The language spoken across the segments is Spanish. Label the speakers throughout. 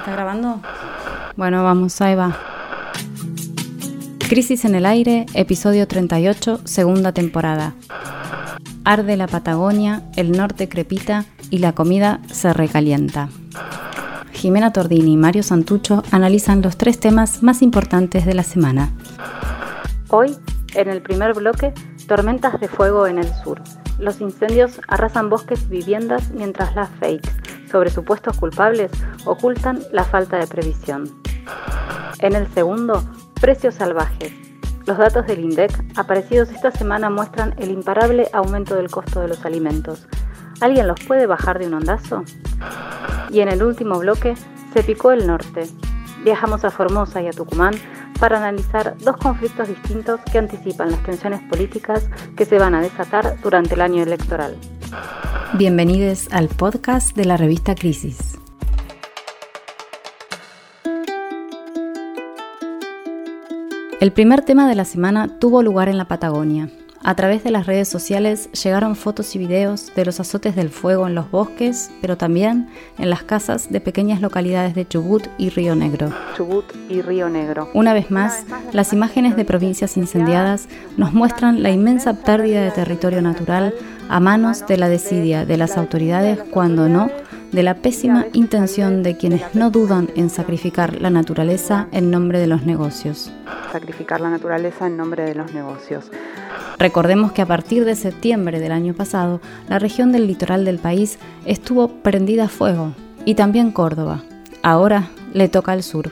Speaker 1: ¿Está grabando? Bueno, vamos, ahí va. Crisis en el aire, episodio 38, segunda temporada. Arde la Patagonia, el norte crepita y la comida se recalienta. Jimena Tordini y Mario Santucho analizan los tres temas más importantes de la semana. Hoy, en el primer bloque, tormentas de fuego en el sur. Los incendios arrasan bosques y viviendas mientras las fakes sobre supuestos culpables ocultan la falta de previsión. En el segundo, precios salvajes. Los datos del INDEC aparecidos esta semana muestran el imparable aumento del costo de los alimentos. ¿Alguien los puede bajar de un ondazo? Y en el último bloque, se picó el norte. Viajamos a Formosa y a Tucumán para analizar dos conflictos distintos que anticipan las tensiones políticas que se van a desatar durante el año electoral. Bienvenidos al podcast de la revista Crisis. El primer tema de la semana tuvo lugar en la Patagonia, a través de las redes sociales llegaron fotos y videos de los azotes del fuego en los bosques, pero también en las casas de pequeñas localidades de Chubut y Río Negro.
Speaker 2: Chubut y Río Negro.
Speaker 1: Una vez más, las imágenes de provincias incendiadas nos muestran la inmensa pérdida de territorio natural a manos de la desidia de las autoridades cuando no de la pésima intención de quienes no dudan en sacrificar la naturaleza en nombre de los negocios.
Speaker 2: Sacrificar la naturaleza en nombre de los negocios.
Speaker 1: Recordemos que a partir de septiembre del año pasado, la región del litoral del país estuvo prendida a fuego, y también Córdoba. Ahora le toca al sur.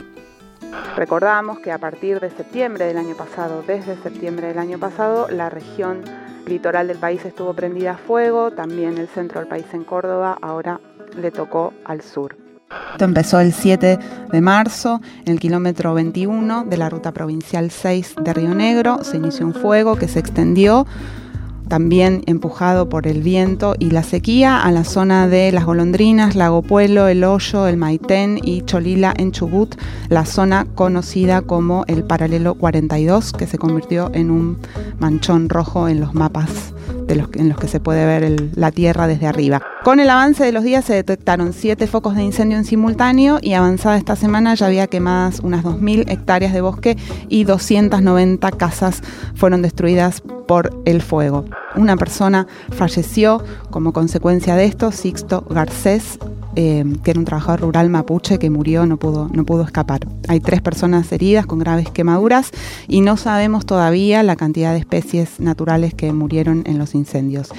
Speaker 2: Recordamos que a partir de septiembre del año pasado, desde septiembre del año pasado, la región litoral del país estuvo prendida a fuego, también el centro del país en Córdoba, ahora le tocó al sur. Esto empezó el 7 de marzo en el kilómetro 21 de la ruta provincial 6 de Río Negro. Se inició un fuego que se extendió también empujado por el viento y la sequía a la zona de Las Golondrinas, Lago Puelo, El Hoyo, El Maitén y Cholila en Chubut, la zona conocida como el paralelo 42, que se convirtió en un manchón rojo en los mapas en los que se puede ver la tierra desde arriba. Con el avance de los días se detectaron siete focos de incendio en simultáneo y avanzada esta semana ya había quemadas unas 2.000 hectáreas de bosque y 290 casas fueron destruidas por el fuego. Una persona falleció como consecuencia de esto, Sixto Garcés, eh, que era un trabajador rural mapuche que murió, no pudo, no pudo escapar. Hay tres personas heridas con graves quemaduras y no sabemos todavía la cantidad de especies naturales que murieron en los incendios.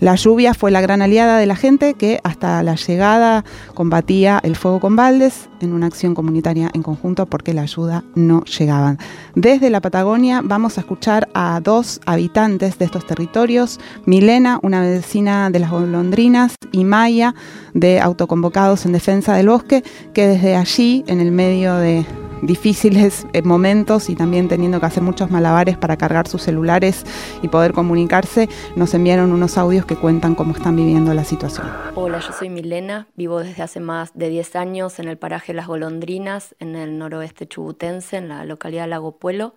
Speaker 2: La lluvia fue la gran aliada de la gente que hasta la llegada combatía el fuego con baldes en una acción comunitaria en conjunto porque la ayuda no llegaba. Desde la Patagonia vamos a escuchar a dos habitantes de estos territorios, Milena, una vecina de las golondrinas, y Maya, de Autoconvocados en Defensa del Bosque, que desde allí, en el medio de difíciles eh, momentos y también teniendo que hacer muchos malabares para cargar sus celulares y poder comunicarse, nos enviaron unos audios que cuentan cómo están viviendo la situación.
Speaker 3: Hola, yo soy Milena, vivo desde hace más de 10 años en el paraje Las Golondrinas, en el noroeste chubutense, en la localidad Lago Puelo.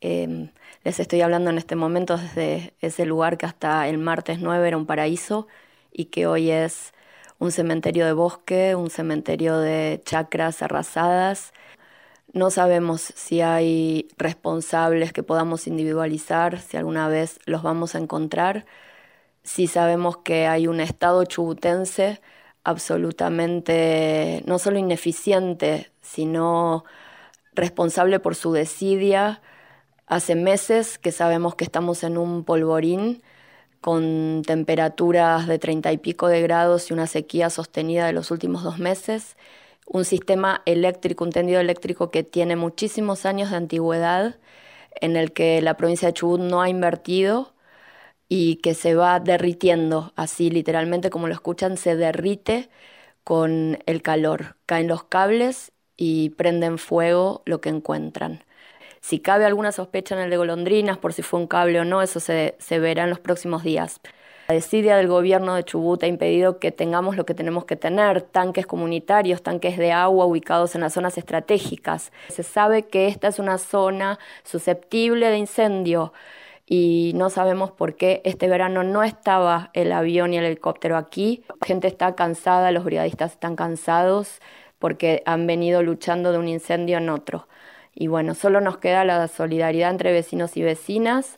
Speaker 3: Em, les estoy hablando en este momento desde ese lugar que hasta el martes 9 era un paraíso y que hoy es un cementerio de bosque, un cementerio de chacras arrasadas no sabemos si hay responsables que podamos individualizar, si alguna vez los vamos a encontrar. Si sabemos que hay un Estado chubutense absolutamente no solo ineficiente, sino responsable por su desidia. Hace meses que sabemos que estamos en un polvorín con temperaturas de treinta y pico de grados y una sequía sostenida de los últimos dos meses un sistema eléctrico, un tendido eléctrico que tiene muchísimos años de antigüedad, en el que la provincia de Chubut no ha invertido y que se va derritiendo, así literalmente como lo escuchan, se derrite con el calor. Caen los cables y prenden fuego lo que encuentran. Si cabe alguna sospecha en el de golondrinas por si fue un cable o no, eso se, se verá en los próximos días. La desidia del gobierno de Chubut ha impedido que tengamos lo que tenemos que tener, tanques comunitarios, tanques de agua ubicados en las zonas estratégicas. Se sabe que esta es una zona susceptible de incendio y no sabemos por qué este verano no estaba el avión y el helicóptero aquí. La gente está cansada, los brigadistas están cansados porque han venido luchando de un incendio en otro. Y bueno, solo nos queda la solidaridad entre vecinos y vecinas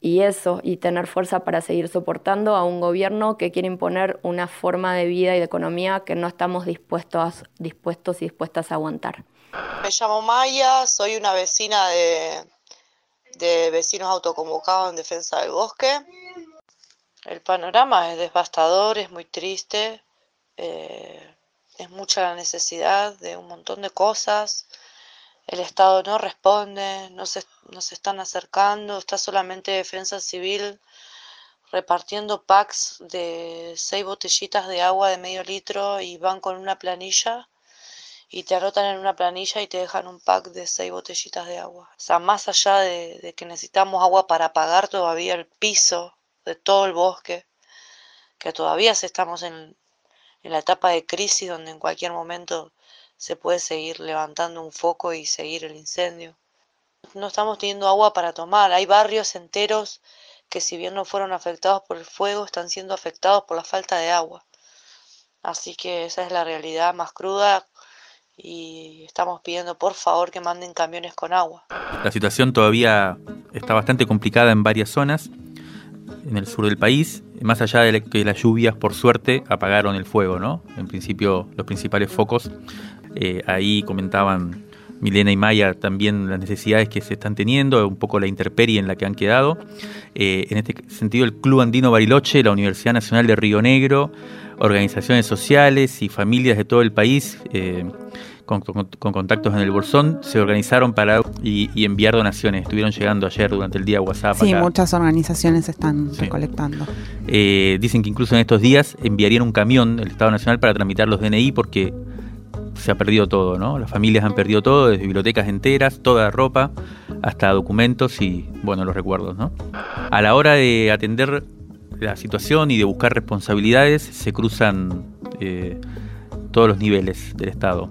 Speaker 3: y eso, y tener fuerza para seguir soportando a un gobierno que quiere imponer una forma de vida y de economía que no estamos dispuestos, dispuestos y dispuestas a aguantar.
Speaker 4: Me llamo Maya, soy una vecina de, de vecinos autoconvocados en defensa del bosque. El panorama es devastador, es muy triste, eh, es mucha la necesidad de un montón de cosas. El Estado no responde, no se, no se están acercando, está solamente Defensa Civil repartiendo packs de seis botellitas de agua de medio litro y van con una planilla y te anotan en una planilla y te dejan un pack de seis botellitas de agua. O sea, más allá de, que necesitamos agua para pagar todavía el piso de todo el bosque, que todavía estamos en, en la etapa de crisis donde en cualquier momento se puede seguir levantando un foco y seguir el incendio. No estamos teniendo agua para tomar. Hay barrios enteros que si bien no fueron afectados por el fuego, están siendo afectados por la falta de agua. Así que esa es la realidad más cruda y estamos pidiendo por favor que manden camiones con agua.
Speaker 5: La situación todavía está bastante complicada en varias zonas en el sur del país, más allá de que las lluvias por suerte apagaron el fuego, ¿no? En principio los principales focos, eh, ahí comentaban Milena y Maya también las necesidades que se están teniendo, un poco la intemperie en la que han quedado. Eh, en este sentido, el Club Andino Bariloche, la Universidad Nacional de Río Negro, organizaciones sociales y familias de todo el país, eh, con, contactos en el Bolsón, se organizaron para y, enviar donaciones. Estuvieron llegando ayer durante el día WhatsApp.
Speaker 2: Sí, muchas organizaciones están recolectando.
Speaker 5: Eh, dicen que incluso en estos días enviarían un camión del Estado Nacional para tramitar los DNI porque se ha perdido todo, ¿no? Las familias han perdido todo, desde bibliotecas enteras, toda ropa, hasta documentos y, bueno, los recuerdos, ¿no? A la hora de atender la situación y de buscar responsabilidades, se cruzan eh, todos los niveles del Estado.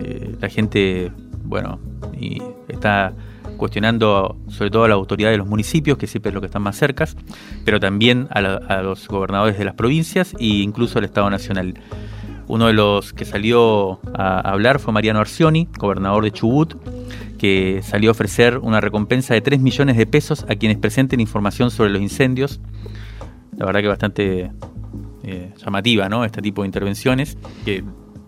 Speaker 5: Eh, la gente, bueno, y está cuestionando sobre todo a la autoridad de los municipios, que siempre es lo que están más cercas, pero también a, a los gobernadores de las provincias e incluso al Estado Nacional. Uno de los que salió a hablar fue Mariano Arcioni, gobernador de Chubut, que salió a ofrecer una recompensa de 3 millones de pesos a quienes presenten información sobre los incendios. La verdad que bastante eh, llamativa, ¿no? Este tipo de intervenciones,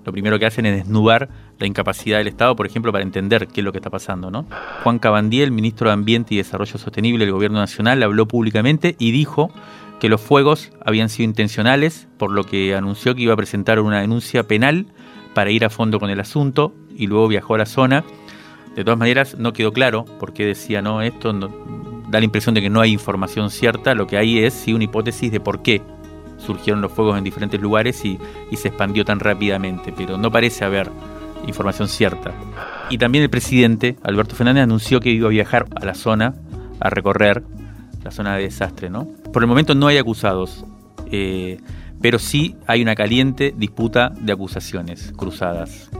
Speaker 5: lo primero que hacen es desnudar la incapacidad del Estado, por ejemplo, para entender qué es lo que está pasando, ¿no? Juan Cabandiel, ministro de Ambiente y Desarrollo Sostenible del Gobierno Nacional, habló públicamente y dijo que los fuegos habían sido intencionales, por lo que anunció que iba a presentar una denuncia penal para ir a fondo con el asunto y luego viajó a la zona. De todas maneras, no quedó claro por qué decía no esto, da la impresión de que no hay información cierta, lo que hay es sí una hipótesis de por qué surgieron los fuegos en diferentes lugares y, y se expandió tan rápidamente, pero no parece haber información cierta. Y también el presidente, Alberto Fernández, anunció que iba a viajar a la zona a recorrer la zona de desastre, ¿no? Por el momento no hay acusados, eh, pero sí hay una caliente disputa de acusaciones cruzadas,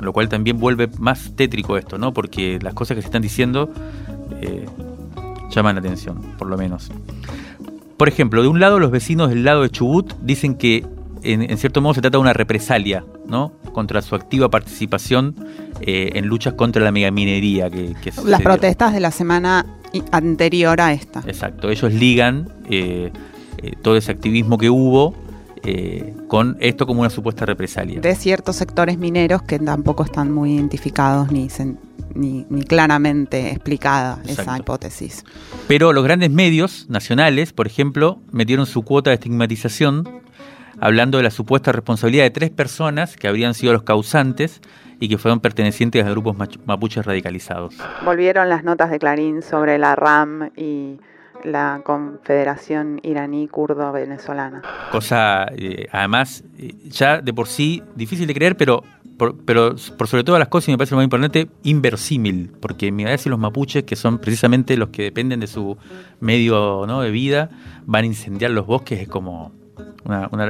Speaker 5: lo cual también vuelve más tétrico esto, ¿no? Porque las cosas que se están diciendo eh, llaman la atención, por lo menos. Por ejemplo, de un lado los vecinos del lado de Chubut dicen que en, cierto modo se trata de una represalia, ¿no? Contra su activa participación eh, en luchas contra la megaminería que, que
Speaker 2: Las protestas de la semana anterior a esta.
Speaker 5: Exacto, ellos ligan eh, eh, todo ese activismo que hubo eh, con esto como una supuesta represalia.
Speaker 2: De ciertos sectores mineros que tampoco están muy identificados ni, ni, claramente explicada esa hipótesis.
Speaker 5: Pero los grandes medios nacionales, por ejemplo, metieron su cuota de estigmatización hablando de la supuesta responsabilidad de tres personas que habrían sido los causantes y que fueron pertenecientes a grupos mapuches radicalizados.
Speaker 2: Volvieron las notas de Clarín sobre la RAM y la Confederación Iraní Kurdo Venezolana.
Speaker 5: Cosa, eh, además, eh, ya de por sí difícil de creer, pero por, pero por sobre todas las cosas, y me parece lo más importante, inversímil, porque me parece los mapuches, que son precisamente los que dependen de su medio ¿no? de vida, van a incendiar los bosques, es como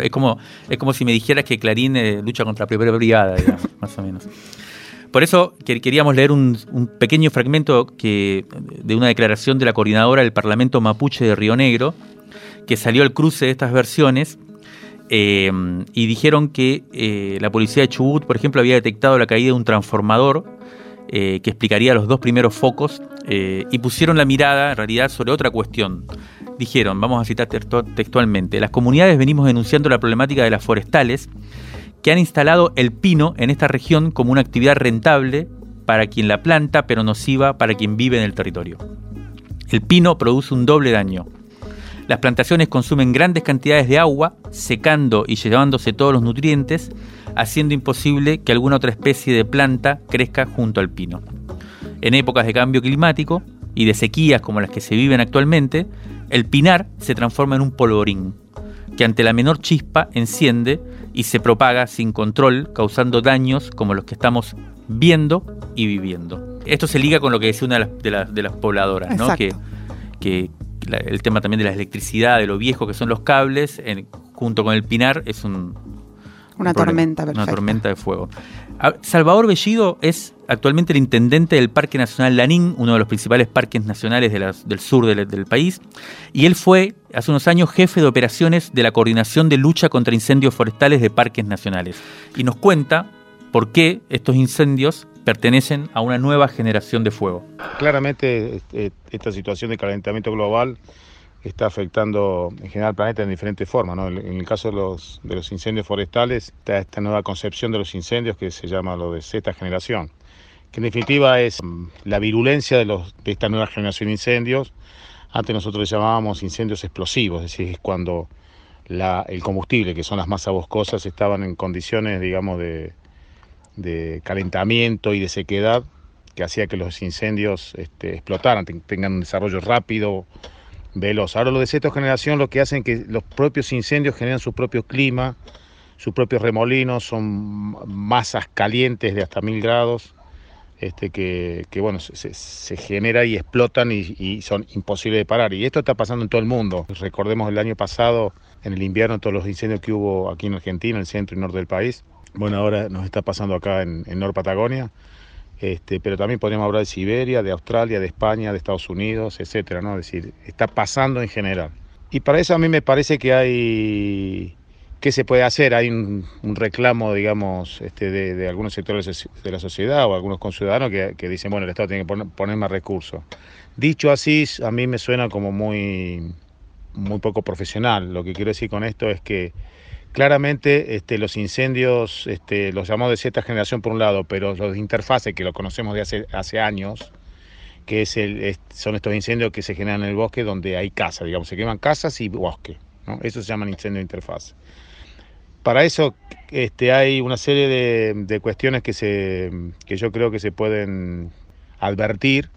Speaker 5: es, como, es como si me dijeras que Clarín eh, lucha contra la primera brigada, más o menos. Por eso queríamos leer un, pequeño fragmento que, de una declaración de la coordinadora del Parlamento Mapuche de Río Negro, que salió al cruce de estas versiones eh, y dijeron que eh, la policía de Chubut, por ejemplo, había detectado la caída de un transformador que explicaría los dos primeros focos y pusieron la mirada en realidad sobre otra cuestión. Dijeron, vamos a citar textualmente, las comunidades venimos denunciando la problemática de las forestales que han instalado el pino en esta región como una actividad rentable para quien la planta, pero nociva para quien vive en el territorio. El pino produce un doble daño. Las plantaciones consumen grandes cantidades de agua, secando y llevándose todos los nutrientes, haciendo imposible que alguna otra especie de planta crezca junto al pino. En épocas de cambio climático y de sequías como las que se viven actualmente, el pinar se transforma en un polvorín, que ante la menor chispa enciende y se propaga sin control, causando daños como los que estamos viendo y viviendo. Esto se liga con lo que decía una de las, de las, pobladoras, ¿no? que, que el tema también de la electricidad, de lo viejo que son los cables, junto con el pinar, es un,
Speaker 2: una tormenta,
Speaker 5: Una tormenta de fuego. Salvador Bellido es actualmente el intendente del Parque Nacional Lanín, uno de los principales parques nacionales del sur del, país, y él fue hace unos años jefe de operaciones de la Coordinación de Lucha contra Incendios Forestales de Parques Nacionales. Y nos cuenta por qué estos incendios pertenecen a una nueva generación de fuego.
Speaker 6: Claramente este, esta situación de calentamiento global está afectando en general al planeta en diferentes formas. En el caso de los, de los incendios forestales, está esta nueva concepción de los incendios que se llama lo de Z generación, que en definitiva es mm, la virulencia de, los, de esta nueva generación de incendios. Antes nosotros llamábamos incendios explosivos, es decir, es cuando el combustible, que son las masas boscosas, estaban en condiciones, digamos, de, calentamiento y de sequedad que hacía que los incendios este, explotaran, tengan un desarrollo rápido, veloz. Ahora lo de Z generación lo que hacen que los propios incendios generan su propio clima, sus propios remolinos, son masas calientes de hasta mil grados, este, que, bueno, se, se, genera y explotan y, y, son imposibles de parar. Y esto está pasando en todo el mundo. Recordemos el año pasado, en el invierno, todos los incendios que hubo aquí en Argentina, en el centro y norte del país. Bueno, ahora nos está pasando acá en, en Nor Patagonia. Este, pero también podríamos hablar de Siberia, de Australia, de España, de Estados Unidos, etcétera, ¿no? Es decir, está pasando en general. Y para eso a mí me parece que hay ¿Qué se puede hacer? Hay un, reclamo, digamos, este, de, algunos sectores de la sociedad o algunos conciudadanos que, dicen, bueno, el Estado tiene que poner, poner, más recursos. Dicho así, a mí me suena como muy, muy poco profesional. Lo que quiero decir con esto es que Claramente este, los incendios, este, los llamamos de cierta generación por un lado, pero los de interfase, que lo conocemos de hace, hace años, que es el, son estos incendios que se generan en el bosque donde hay casas, digamos, se queman casas y bosque. ¿no? Eso se llaman incendios de interfase. Para eso este, hay una serie de, cuestiones que, se, que yo creo que se pueden advertir,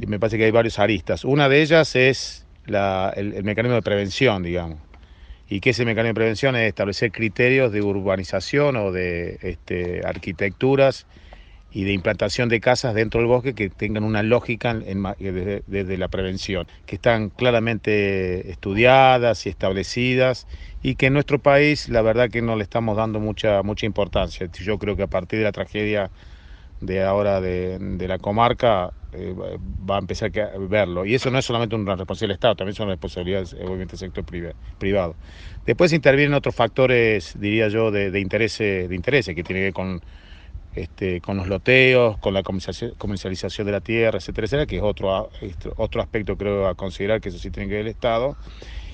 Speaker 6: y me parece que hay varios aristas. Una de ellas es el mecanismo de prevención, digamos y que ese mecanismo de prevención es establecer criterios de urbanización o de este, arquitecturas y de implantación de casas dentro del bosque que tengan una lógica desde, la prevención, que están claramente estudiadas y establecidas y que en nuestro país la verdad que no le estamos dando mucha, mucha importancia. Yo creo que a partir de la tragedia de ahora de, la comarca eh, va a empezar a verlo. Y eso no es solamente una responsabilidad del Estado, también son responsabilidades obviamente del sector privado. Después intervienen otros factores, diría yo, de, de interés, de interés que tienen que ver con, este, con los loteos, con la comercialización de la tierra, etcétera, etcétera, que es otro, otro aspecto creo a considerar que eso sí tiene que ver el Estado.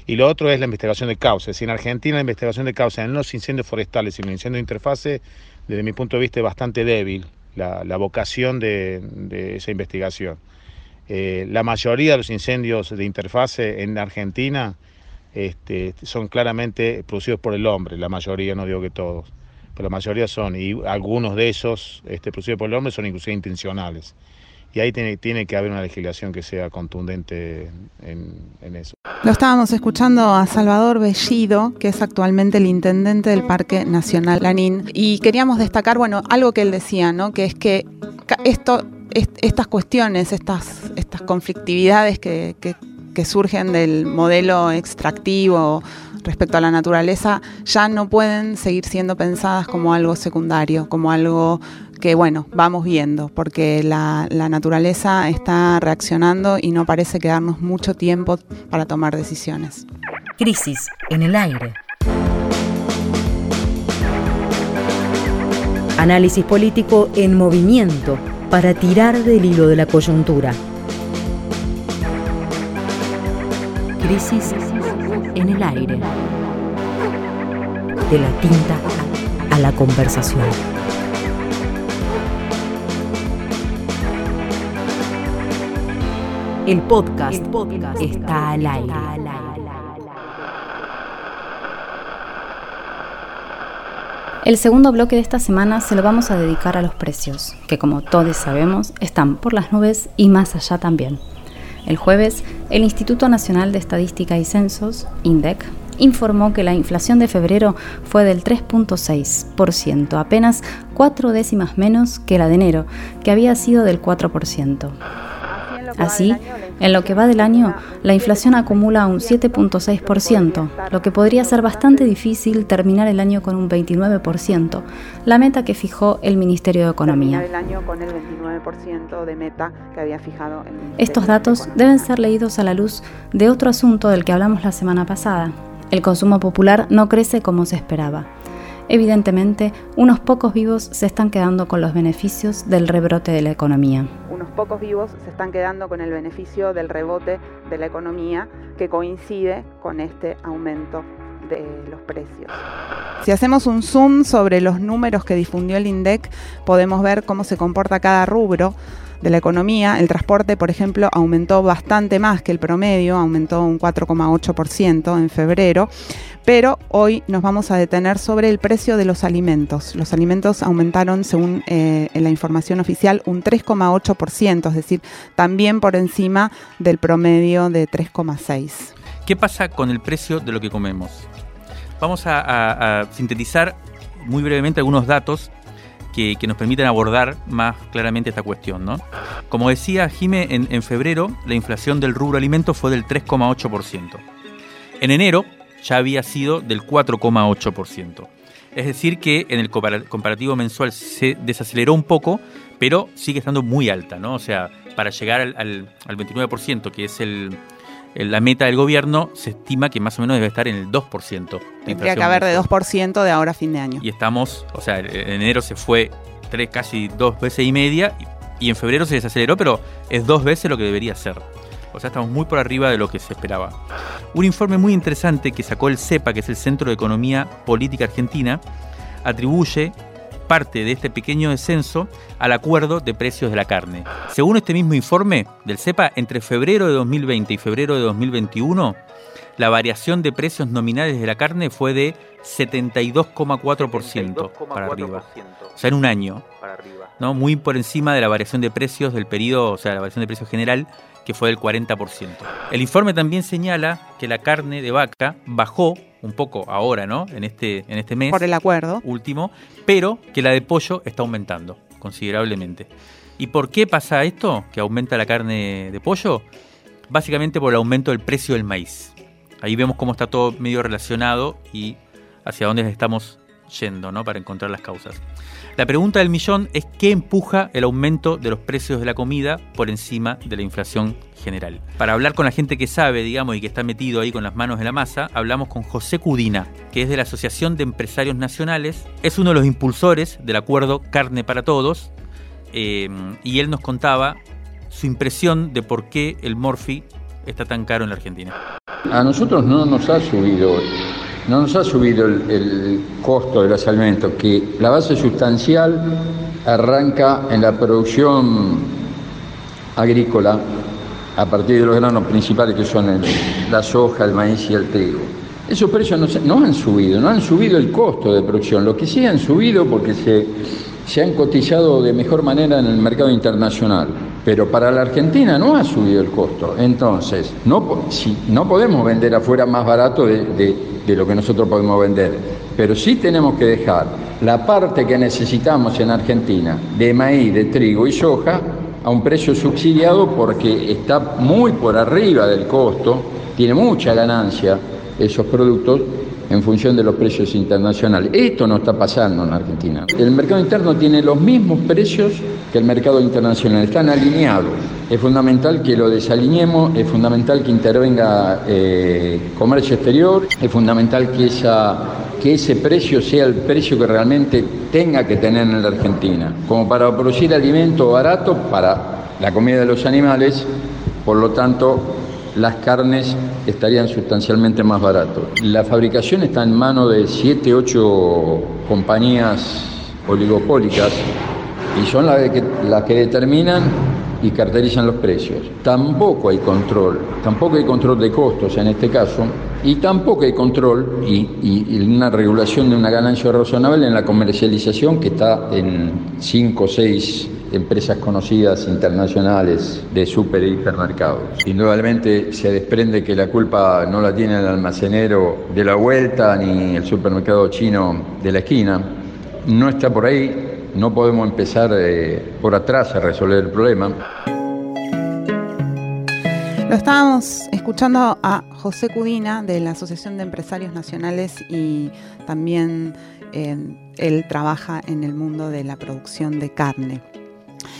Speaker 6: Y lo otro es la investigación de causas. Si en Argentina la investigación de causas en los incendios forestales y los incendios de interfase, desde mi punto de vista, es bastante débil la, vocación de, esa investigación. Eh, la mayoría de los incendios de interfase en Argentina este, son claramente producidos por el hombre, la mayoría, no digo que todos, pero la mayoría son, y algunos de esos este, producidos por el hombre son inclusive intencionales. Y ahí tiene, tiene que haber una legislación que sea contundente en, eso.
Speaker 2: Lo estábamos escuchando a Salvador Bellido, que es actualmente el intendente del Parque Nacional Lanín, y queríamos destacar, bueno, algo que él decía, ¿no? Que es que esto, estas cuestiones, estas, estas conflictividades que, que, que surgen del modelo extractivo respecto a la naturaleza ya no pueden seguir siendo pensadas como algo secundario, como algo que bueno, vamos viendo, porque la, la, naturaleza está reaccionando y no parece quedarnos mucho tiempo para tomar decisiones.
Speaker 7: Crisis en el aire. Análisis político en movimiento para tirar del hilo de la coyuntura. Crisis en el aire. De la tinta a la conversación. El podcast, está al aire.
Speaker 1: El segundo bloque de esta semana se lo vamos a dedicar a los precios, que como todos sabemos están por las nubes y más allá también. El jueves, el Instituto Nacional de Estadística y Censos, INDEC, informó que la inflación de febrero fue del 3.6%, apenas cuatro décimas menos que la de enero, que había sido del 4%. Así, en lo que va del año, la inflación acumula un 7.6%, lo que podría ser bastante difícil terminar el año con un 29%, la meta que fijó el Ministerio de Economía. Estos datos deben ser leídos a la luz de otro asunto del que hablamos la semana pasada. El consumo popular no crece como se esperaba. Evidentemente, unos pocos vivos se están quedando con los beneficios del rebrote de la economía
Speaker 2: unos pocos vivos se están quedando con el beneficio del rebote de la economía que coincide con este aumento de los precios. Si hacemos un zoom sobre los números que difundió el INDEC, podemos ver cómo se comporta cada rubro de la economía. El transporte, por ejemplo, aumentó bastante más que el promedio, aumentó un 4,8% en febrero pero hoy nos vamos a detener sobre el precio de los alimentos. Los alimentos aumentaron, según eh, la información oficial, un 3,8%, es decir, también por encima del promedio de 3,6%.
Speaker 5: ¿Qué pasa con el precio de lo que comemos? Vamos a, sintetizar muy brevemente algunos datos que, nos permiten abordar más claramente esta cuestión. ¿no? Como decía Jime, en, en febrero la inflación del rubro alimentos fue del 3,8%. En enero ya había sido del 4,8%. Es decir, que en el comparativo mensual se desaceleró un poco, pero sigue estando muy alta, ¿no? O sea, para llegar al, al, 29%, que es el, la meta del gobierno, se estima que más o menos debe estar en el 2%.
Speaker 2: Tendría que haber de 2% de ahora a fin de año.
Speaker 5: Y estamos, o sea, en enero se fue tres, casi dos veces y media, y en febrero se desaceleró, pero es dos veces lo que debería ser. O sea, estamos muy por arriba de lo que se esperaba. Un informe muy interesante que sacó el CEPA, que es el Centro de Economía Política Argentina, atribuye parte de este pequeño descenso al acuerdo de precios de la carne. Según este mismo informe del CEPA, entre febrero de 2020 y febrero de 2021, la variación de precios nominales de la carne fue de 72,4% para arriba. O sea, en un año. ¿no? Muy por encima de la variación de precios del periodo, o sea, la variación de precios general que fue del 40%. El informe también señala que la carne de vaca bajó un poco ahora, ¿no? En este, en este mes.
Speaker 2: Por el acuerdo.
Speaker 5: Último, pero que la de pollo está aumentando considerablemente. ¿Y por qué pasa esto? Que aumenta la carne de pollo. Básicamente por el aumento del precio del maíz. Ahí vemos cómo está todo medio relacionado y hacia dónde estamos yendo, ¿no? Para encontrar las causas. La pregunta del millón es qué empuja el aumento de los precios de la comida por encima de la inflación general. Para hablar con la gente que sabe, digamos, y que está metido ahí con las manos en la masa, hablamos con José Cudina, que es de la Asociación de Empresarios Nacionales, es uno de los impulsores del acuerdo Carne para Todos, eh, y él nos contaba su impresión de por qué el Morphy está tan caro en la Argentina.
Speaker 8: A nosotros no nos ha subido no nos ha subido el, costo de los alimentos, que la base sustancial arranca en la producción agrícola a partir de los granos principales que son la soja, el maíz y el trigo. Esos precios no, han subido, no han subido el costo de producción, lo que sí han subido porque se han cotizado de mejor manera en el mercado internacional pero para la Argentina no ha subido el costo. Entonces, no, si, no podemos vender afuera más barato de, lo que nosotros podemos vender, pero sí tenemos que dejar la parte que necesitamos en Argentina de maíz, de trigo y soja a un precio subsidiado porque está muy por arriba del costo, tiene mucha ganancia esos productos en función de los precios internacionales. Esto no está pasando en Argentina. El mercado interno tiene los mismos precios que el mercado internacional, están alineados. Es fundamental que lo desalineemos, es fundamental que intervenga eh, comercio exterior, es fundamental que que ese precio sea el precio que realmente tenga que tener en la Argentina, como para producir alimento barato para la comida de los animales, por lo tanto las carnes estarían sustancialmente más baratas. La fabricación está en manos de 7, 8 compañías oligopólicas y son las que, las que determinan y cartelizan los precios. Tampoco hay control, tampoco hay control de costos en este caso, y tampoco hay control y, una regulación de una ganancia razonable en la comercialización que está en 5 o 6 empresas conocidas internacionales de super y hipermercados. Indudablemente se desprende que la culpa no la tiene el almacenero de la vuelta ni el supermercado chino de la esquina. No está por ahí, no podemos empezar eh, por atrás a resolver el problema.
Speaker 2: Lo estábamos escuchando a José Cudina de la Asociación de Empresarios Nacionales y también eh, él trabaja en el mundo de la producción de carne.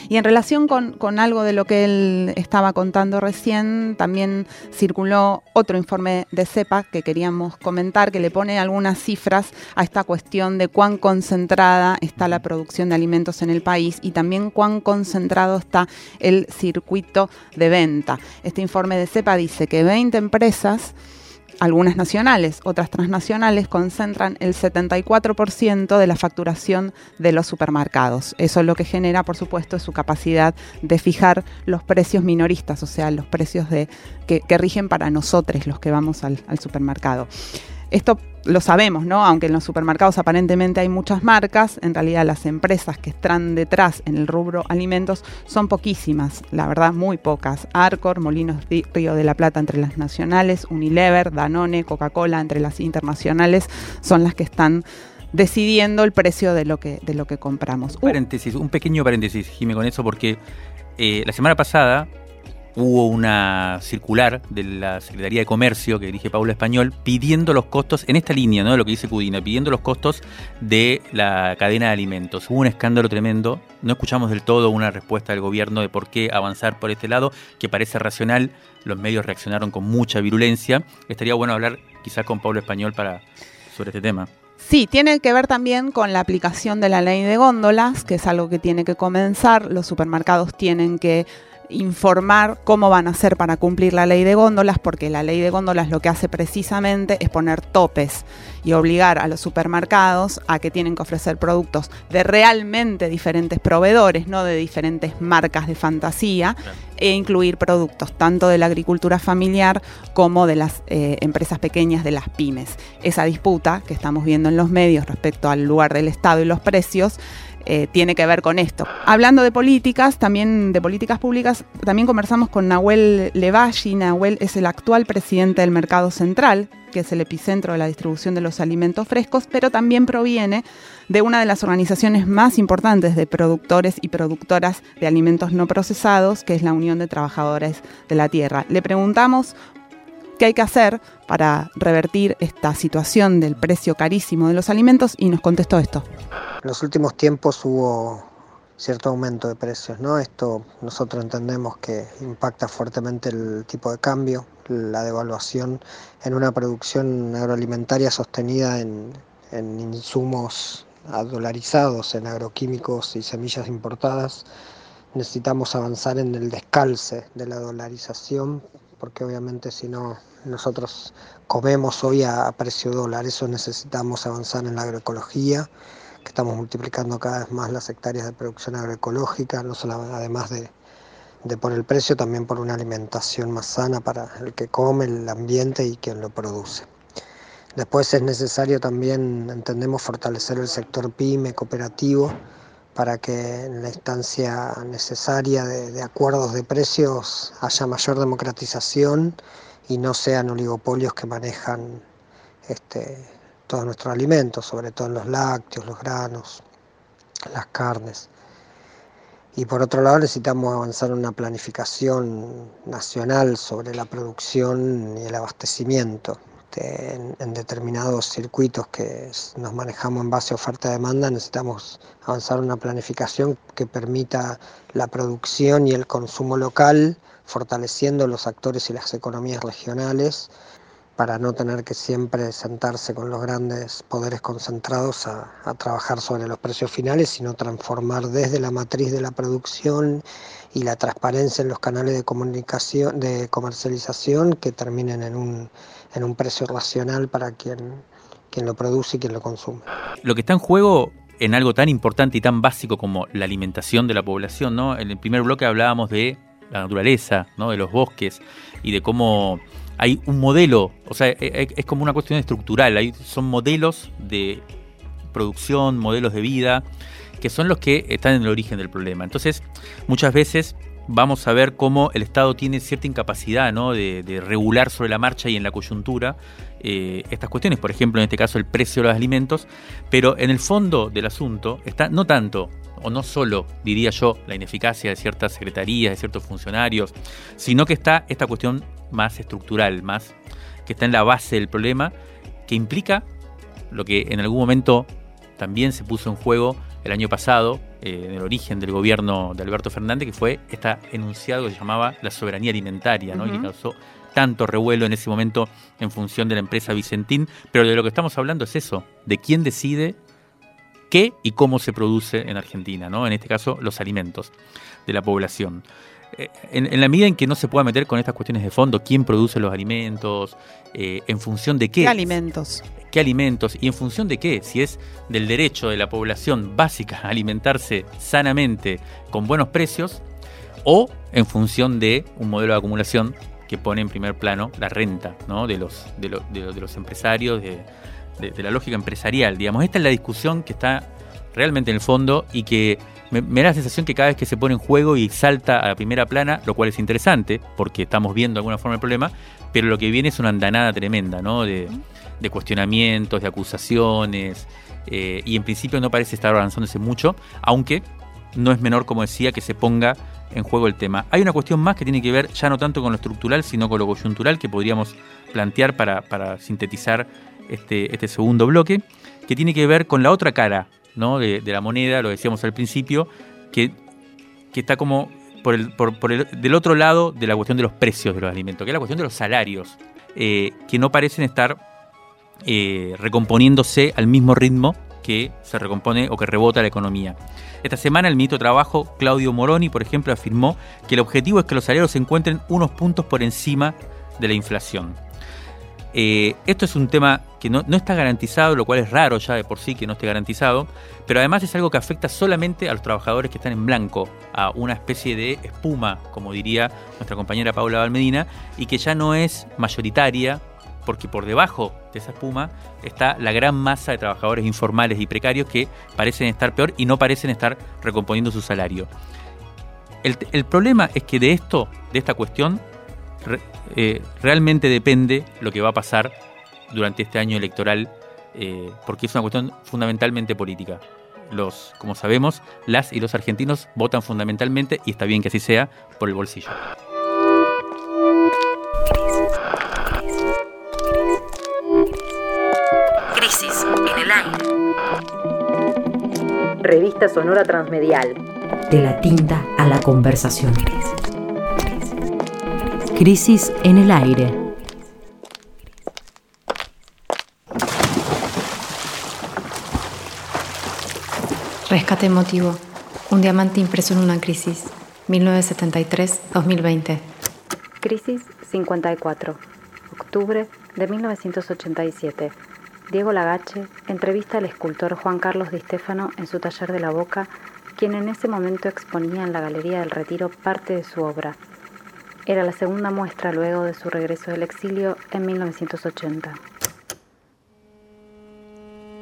Speaker 2: Y en relación con, algo de lo que él estaba contando recién, también circuló otro informe de CEPA que queríamos comentar, que le pone algunas cifras a esta cuestión de cuán concentrada está la producción de alimentos en el país y también cuán concentrado está el circuito de venta. Este informe de CEPA dice que 20 empresas algunas nacionales, otras transnacionales, concentran el 74% de la facturación de los supermercados. Eso es lo que genera, por supuesto, su capacidad de fijar los precios minoristas, o sea, los precios de, que, rigen para nosotros, los que vamos al supermercado. Esto lo sabemos, ¿no? Aunque en los supermercados aparentemente hay muchas marcas, en realidad las empresas que están detrás en el rubro alimentos son poquísimas, la verdad muy pocas. Arcor, Molinos Río de la Plata entre las nacionales, Unilever, Danone, Coca-Cola entre las internacionales son las que están decidiendo el precio de lo que, de lo que compramos.
Speaker 5: Un paréntesis, un pequeño paréntesis, Jimé, con eso, porque eh, la semana pasada hubo una circular de la Secretaría de Comercio que dirige Paula Español pidiendo los costos, en esta línea, ¿no? Lo que dice Cudina, pidiendo los costos de la cadena de alimentos. Hubo un escándalo tremendo. No escuchamos del todo una respuesta del gobierno de por qué avanzar por este lado, que parece racional. Los medios reaccionaron con mucha virulencia. Estaría bueno hablar quizás con Paula Español para, sobre este tema.
Speaker 2: Sí, tiene que ver también con la aplicación de la ley de góndolas, que es algo que tiene que comenzar. Los supermercados tienen que informar cómo van a hacer para cumplir la ley de góndolas, porque la ley de góndolas lo que hace precisamente es poner topes y obligar a los supermercados a que tienen que ofrecer productos de realmente diferentes proveedores, no de diferentes marcas de fantasía, e incluir productos tanto de la agricultura familiar como de las eh, empresas pequeñas, de las pymes. Esa disputa que estamos viendo en los medios respecto al lugar del Estado y los precios, eh, tiene que ver con esto. Hablando de políticas, también de políticas públicas, también conversamos con Nahuel Levalli. Nahuel es el actual presidente del Mercado Central, que es el epicentro de la distribución de los alimentos frescos, pero también proviene de una de las organizaciones más importantes de productores y productoras de alimentos no procesados, que es la Unión de Trabajadores de la Tierra. Le preguntamos qué hay que hacer para revertir esta situación del precio carísimo de los alimentos y nos contestó esto.
Speaker 9: En los últimos tiempos hubo cierto aumento de precios, ¿no? Esto nosotros entendemos que impacta fuertemente el tipo de cambio, la devaluación en una producción agroalimentaria sostenida en, en insumos dolarizados, en agroquímicos y semillas importadas. Necesitamos avanzar en el descalce de la dolarización, porque obviamente si no nosotros comemos hoy a precio dólar, eso necesitamos avanzar en la agroecología, que estamos multiplicando cada vez más las hectáreas de producción agroecológica, no solo además de, de por el precio, también por una alimentación más sana para el que come, el ambiente y quien lo produce. Después es necesario también, entendemos, fortalecer el sector pyme, cooperativo, para que en la instancia necesaria de, de acuerdos de precios haya mayor democratización y no sean oligopolios que manejan este, todos nuestros alimentos, sobre todo en los lácteos, los granos, las carnes. Y por otro lado necesitamos avanzar en una planificación nacional sobre la producción y el abastecimiento. Este, en, en, determinados circuitos que nos manejamos en base a oferta-demanda, necesitamos avanzar una planificación que permita la producción y el consumo local fortaleciendo los actores y las economías regionales para no tener que siempre sentarse con los grandes poderes concentrados a, trabajar sobre los precios finales, sino transformar desde la matriz de la producción y la transparencia en los canales de comunicación, de comercialización, que terminen en un, en un precio racional para quien, quien lo produce y quien lo consume.
Speaker 5: Lo que está en juego en algo tan importante y tan básico como la alimentación de la población, ¿no? En el primer bloque hablábamos de la naturaleza, ¿no? de los bosques y de cómo hay un modelo, o sea, e, e, es, como una cuestión estructural, hay, son modelos de producción, modelos de vida, que son los que están en el origen del problema. Entonces, muchas veces vamos a ver cómo el Estado tiene cierta incapacidad ¿no? de, regular sobre la marcha y en la coyuntura eh, estas cuestiones, por ejemplo, en este caso el precio de los alimentos, pero en el fondo del asunto está no tanto o no solo, diría yo, la ineficacia de ciertas secretarías, de ciertos funcionarios, sino que está esta cuestión más estructural, más que está en la base del problema, que implica lo que en algún momento también se puso en juego el año pasado, eh, en el origen del gobierno de Alberto Fernández, que fue este enunciado que se llamaba la soberanía alimentaria, ¿no? y que causó tanto revuelo en ese momento en función de la empresa Vicentín, pero de lo que estamos hablando es eso, de quién decide qué y cómo se produce en Argentina, ¿no? en este caso los alimentos de la población. Eh, en, la medida en que no se pueda meter con estas cuestiones de fondo, quién produce los alimentos, eh, en función de qué.
Speaker 2: ¿Qué alimentos?
Speaker 5: ¿Qué alimentos? Y en función de qué, si es del derecho de la población básica a alimentarse sanamente con buenos precios, o en función de un modelo de acumulación que pone en primer plano la renta ¿no? de, los, de, los empresarios, de, de, la lógica empresarial. Digamos, esta es la discusión que está realmente en el fondo y que me, da la sensación que cada vez que se pone en juego y salta a la primera plana, lo cual es interesante, porque estamos viendo de alguna forma el problema, pero lo que viene es una andanada tremenda, ¿no? De, cuestionamientos, de acusaciones, eh, y en principio no parece estar avanzándose mucho, aunque no es menor, como decía, que se ponga en juego el tema. Hay una cuestión más que tiene que ver ya no tanto con lo estructural, sino con lo coyuntural que podríamos plantear para, para sintetizar este, este segundo bloque, que tiene que ver con la otra cara ¿no? de, la moneda, lo decíamos al principio, que, que está como por el, por, el, del otro lado de la cuestión de los precios de los alimentos, que es la cuestión de los salarios, eh, que no parecen estar eh, recomponiéndose al mismo ritmo que se recompone o que rebota la economía. Esta semana el ministro de Trabajo, Claudio Moroni, por ejemplo, afirmó que el objetivo es que los salarios se encuentren unos puntos por encima de la inflación. Eh, esto es un tema que no, está garantizado, lo cual es raro ya de por sí que no esté garantizado, pero además es algo que afecta solamente a los trabajadores que están en blanco, a una especie de espuma, como diría nuestra compañera Paula Valmedina, y que ya no es mayoritaria, porque por debajo de esa espuma está la gran masa de trabajadores informales y precarios que parecen estar peor y no parecen estar recomponiendo su salario. El, el problema es que de esto, de esta cuestión, eh, realmente depende lo que va a pasar durante este año electoral, eh, porque es una cuestión fundamentalmente política. Los, como sabemos, las y los argentinos votan fundamentalmente, y está bien que así sea, por el bolsillo.
Speaker 7: Crisis en el aire. Revista Sonora Transmedial. De la tinta a la conversación. Crisis en el aire.
Speaker 1: Rescate emotivo. Un diamante impreso en una crisis. 1973-2020. Crisis 54. Octubre de 1987. Diego Lagache entrevista al escultor Juan Carlos Di Stefano en su taller de la Boca, quien en ese momento exponía en la Galería del Retiro parte de su obra, era la segunda muestra luego de su regreso del exilio en 1980.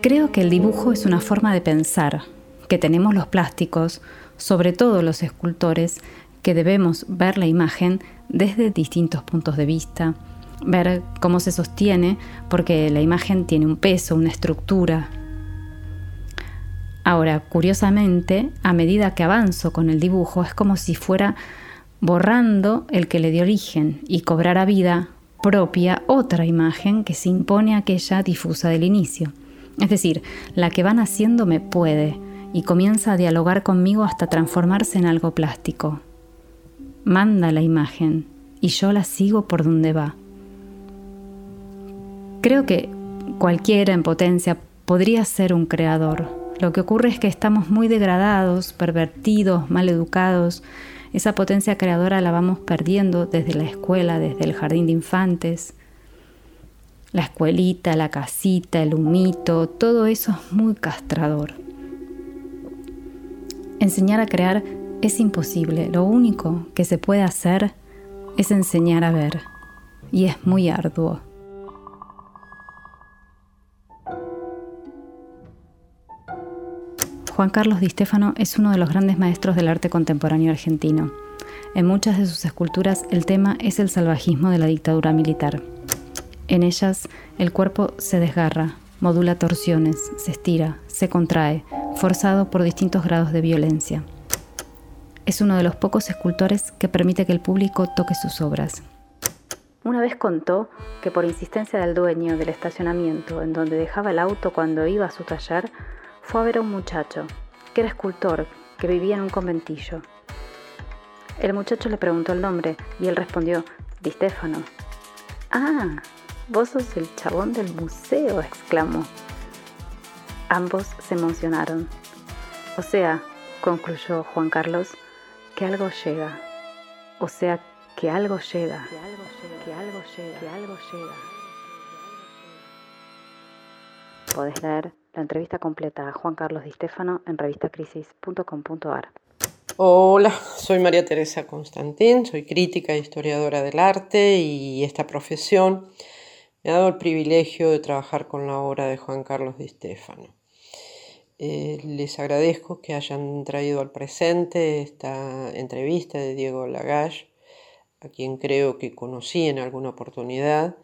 Speaker 1: Creo que el dibujo es una forma de pensar, que tenemos los plásticos, sobre todo los escultores, que debemos ver la imagen desde distintos puntos de vista, ver cómo se sostiene, porque la imagen tiene un peso, una estructura. Ahora, curiosamente, a medida que avanzo con el dibujo, es como si fuera borrando el que le dio origen y cobrará vida propia otra imagen que se impone aquella difusa del inicio. Es decir, la que van haciendo me puede y comienza a dialogar conmigo hasta transformarse en algo plástico. Manda la imagen y yo la sigo por donde va. Creo que cualquiera en potencia podría ser un creador. Lo que ocurre es que estamos muy degradados, pervertidos, mal educados. Esa potencia creadora la vamos perdiendo desde la escuela, desde el jardín de infantes. La escuelita, la casita, el humito, todo eso es muy castrador. Enseñar a crear es imposible. Lo único que se puede hacer es enseñar a ver. Y es muy arduo. Juan Carlos Di Stefano es uno de los grandes maestros del arte contemporáneo argentino. En muchas de sus esculturas el tema es el salvajismo de la dictadura militar. En ellas el cuerpo se desgarra, modula torsiones, se estira, se contrae, forzado por distintos grados de violencia. Es uno de los pocos escultores que permite que el público toque sus obras. Una vez contó que por insistencia del dueño del estacionamiento en donde dejaba el auto cuando iba a su taller, fue a ver a un muchacho, que era escultor, que vivía en un conventillo. El muchacho le preguntó el nombre y él respondió, Di Stefano. Ah, vos sos el chabón del museo, exclamó. Ambos se emocionaron. O sea, concluyó Juan Carlos, que algo llega. O sea, que algo llega. Que algo llega. Que algo llega. Que algo llega. Podés leer la entrevista completa a Juan Carlos Di Stefano en revistacrisis.com.ar.
Speaker 10: Hola, soy María Teresa Constantín, soy crítica e historiadora del arte y esta profesión me ha dado el privilegio de trabajar con la obra de Juan Carlos Di Stefano. Eh, les agradezco que hayan traído al presente esta entrevista de Diego Lagash, a quien creo que conocí en alguna oportunidad.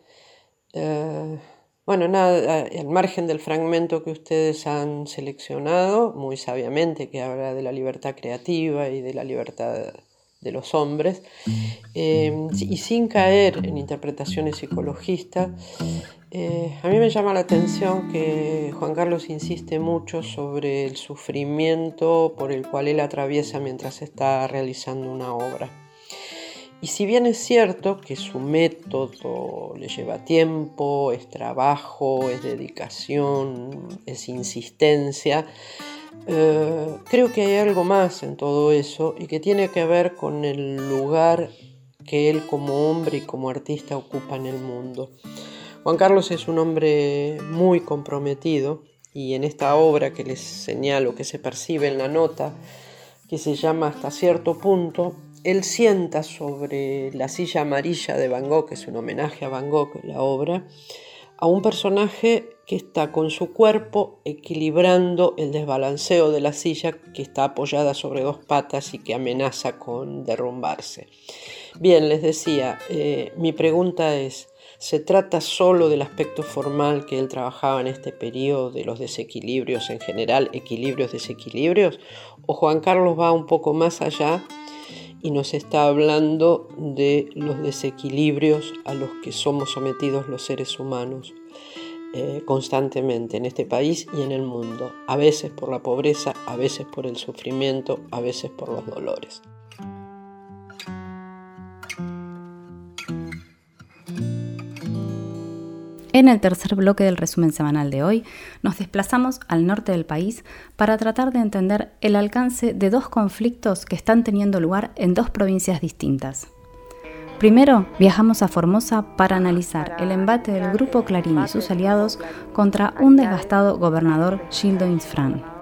Speaker 10: Eh, bueno, nada, al margen del fragmento que ustedes han seleccionado, muy sabiamente, que habla de la libertad creativa y de la libertad de los hombres, em, y sin caer en interpretaciones psicologistas, eh, a mí me llama la atención que Juan Carlos insiste mucho sobre el sufrimiento por el cual él atraviesa mientras está realizando una obra. Y si bien es cierto que su método le lleva tiempo, es trabajo, es dedicación, es insistencia, eh, creo que hay algo más en todo eso y que tiene que ver con el lugar que él como hombre y como artista ocupa en el mundo. Juan Carlos es un hombre muy comprometido y en esta obra que les señalo que se percibe en la nota, que se llama Hasta cierto punto, él sienta sobre la silla amarilla de Van Gogh, que es un homenaje a Van Gogh, la obra, a un personaje que está con su cuerpo equilibrando el desbalanceo de la silla que está apoyada sobre dos patas y que amenaza con derrumbarse. Bien, les decía, eh, mi pregunta es, ¿se trata solo del aspecto formal que él trabajaba en este periodo, de los desequilibrios en general, equilibrios, desequilibrios? ¿O Juan Carlos va un poco más allá? Y nos está hablando de los desequilibrios a los que somos sometidos los seres humanos eh, constantemente en este país y en el mundo, a veces por la pobreza, a veces por el sufrimiento, a veces por los dolores.
Speaker 1: En el tercer bloque del resumen semanal de hoy, nos desplazamos al norte del país para tratar de entender el alcance de dos conflictos que están teniendo lugar en dos provincias distintas. Primero, viajamos a Formosa para analizar el embate del Grupo Clarín y sus aliados contra un desgastado gobernador Gildo Insfran.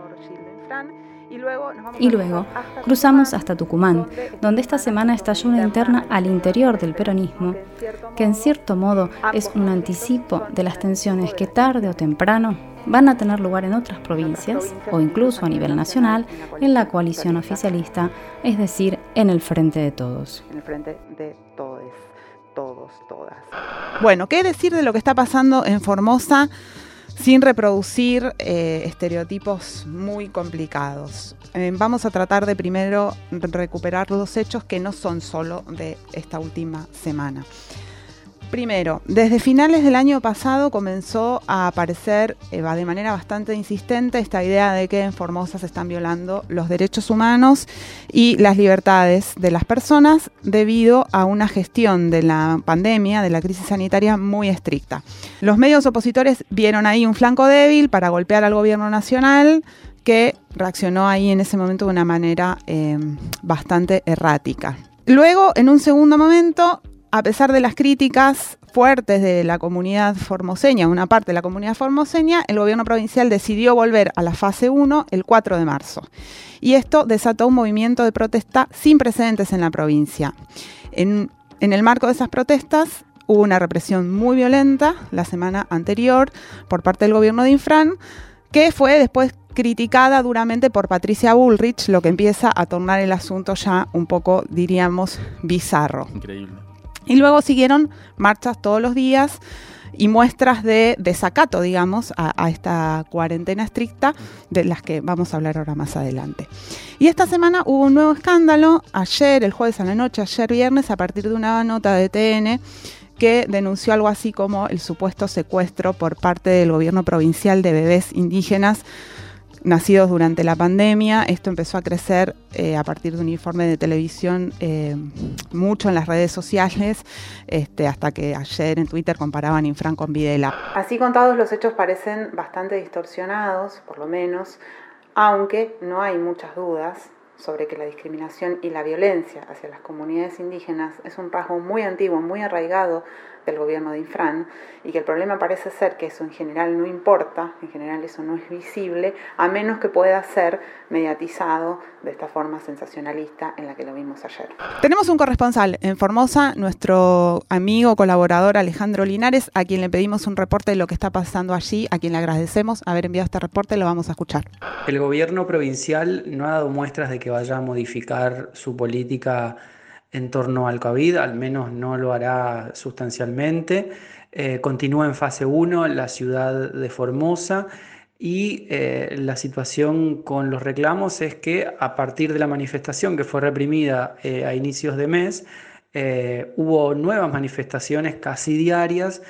Speaker 1: Y luego cruzamos hasta Tucumán, donde esta semana estalló una interna al interior del peronismo, que en cierto modo es un anticipo de las tensiones que tarde o temprano van a tener lugar en otras provincias o incluso a nivel nacional en la coalición oficialista, es decir, en el frente de todos.
Speaker 2: En el frente de todos, todos, todas. Bueno, ¿qué decir de lo que está pasando en Formosa? sin reproducir eh, estereotipos muy complicados. Eh, vamos a tratar de primero recuperar los hechos que no son solo de esta última semana. Primero, desde finales del año pasado comenzó a aparecer eh, de manera bastante insistente esta idea de que en Formosa se están violando los derechos humanos y las libertades de las personas debido a una gestión de la pandemia, de la crisis sanitaria muy estricta. Los medios opositores vieron ahí un flanco débil para golpear al gobierno nacional que reaccionó ahí en ese momento de una manera eh, bastante errática. Luego, en un segundo momento, a pesar de las críticas fuertes de la comunidad formoseña, una parte de la comunidad formoseña, el gobierno provincial decidió volver a la fase 1 el 4 de marzo. Y esto desató un movimiento de protesta sin precedentes en la provincia. En, en el marco de esas protestas hubo una represión muy violenta la semana anterior por parte del gobierno de Infran, que fue después criticada duramente por Patricia Bullrich, lo que empieza a tornar el asunto ya un poco, diríamos, bizarro.
Speaker 5: Increíble.
Speaker 2: Y luego siguieron marchas todos los días y muestras de desacato, digamos, a, esta cuarentena estricta de las que vamos a hablar ahora más adelante. Y esta semana hubo un nuevo escándalo, ayer, el jueves a la noche, ayer viernes, a partir de una nota de TN que denunció algo así como el supuesto secuestro por parte del gobierno provincial de bebés indígenas nacidos durante la pandemia. Esto empezó a crecer eh, a partir de un informe de televisión eh, mucho en las redes sociales, este, hasta que ayer en Twitter comparaban Infran con Videla. Así contados los hechos parecen bastante distorsionados, por lo menos, aunque no hay muchas dudas sobre que la discriminación y la violencia hacia las comunidades indígenas es un rasgo muy antiguo, muy arraigado del gobierno de Infran y que el problema parece ser que eso en general no importa, en general eso no es visible, a menos que pueda ser mediatizado de esta forma sensacionalista en la que lo vimos ayer. Tenemos un corresponsal en Formosa, nuestro amigo colaborador Alejandro Linares, a quien le pedimos un reporte de lo que está pasando allí, a quien le agradecemos haber enviado este reporte, lo vamos a escuchar.
Speaker 11: El gobierno provincial no ha dado muestras de que vaya a modificar su política en torno al COVID, al menos no lo hará sustancialmente. Eh, continúa en fase 1 la ciudad de Formosa y eh, la situación con los reclamos es que a partir de la manifestación que fue reprimida eh, a inicios de mes, hubo nuevas manifestaciones casi diarias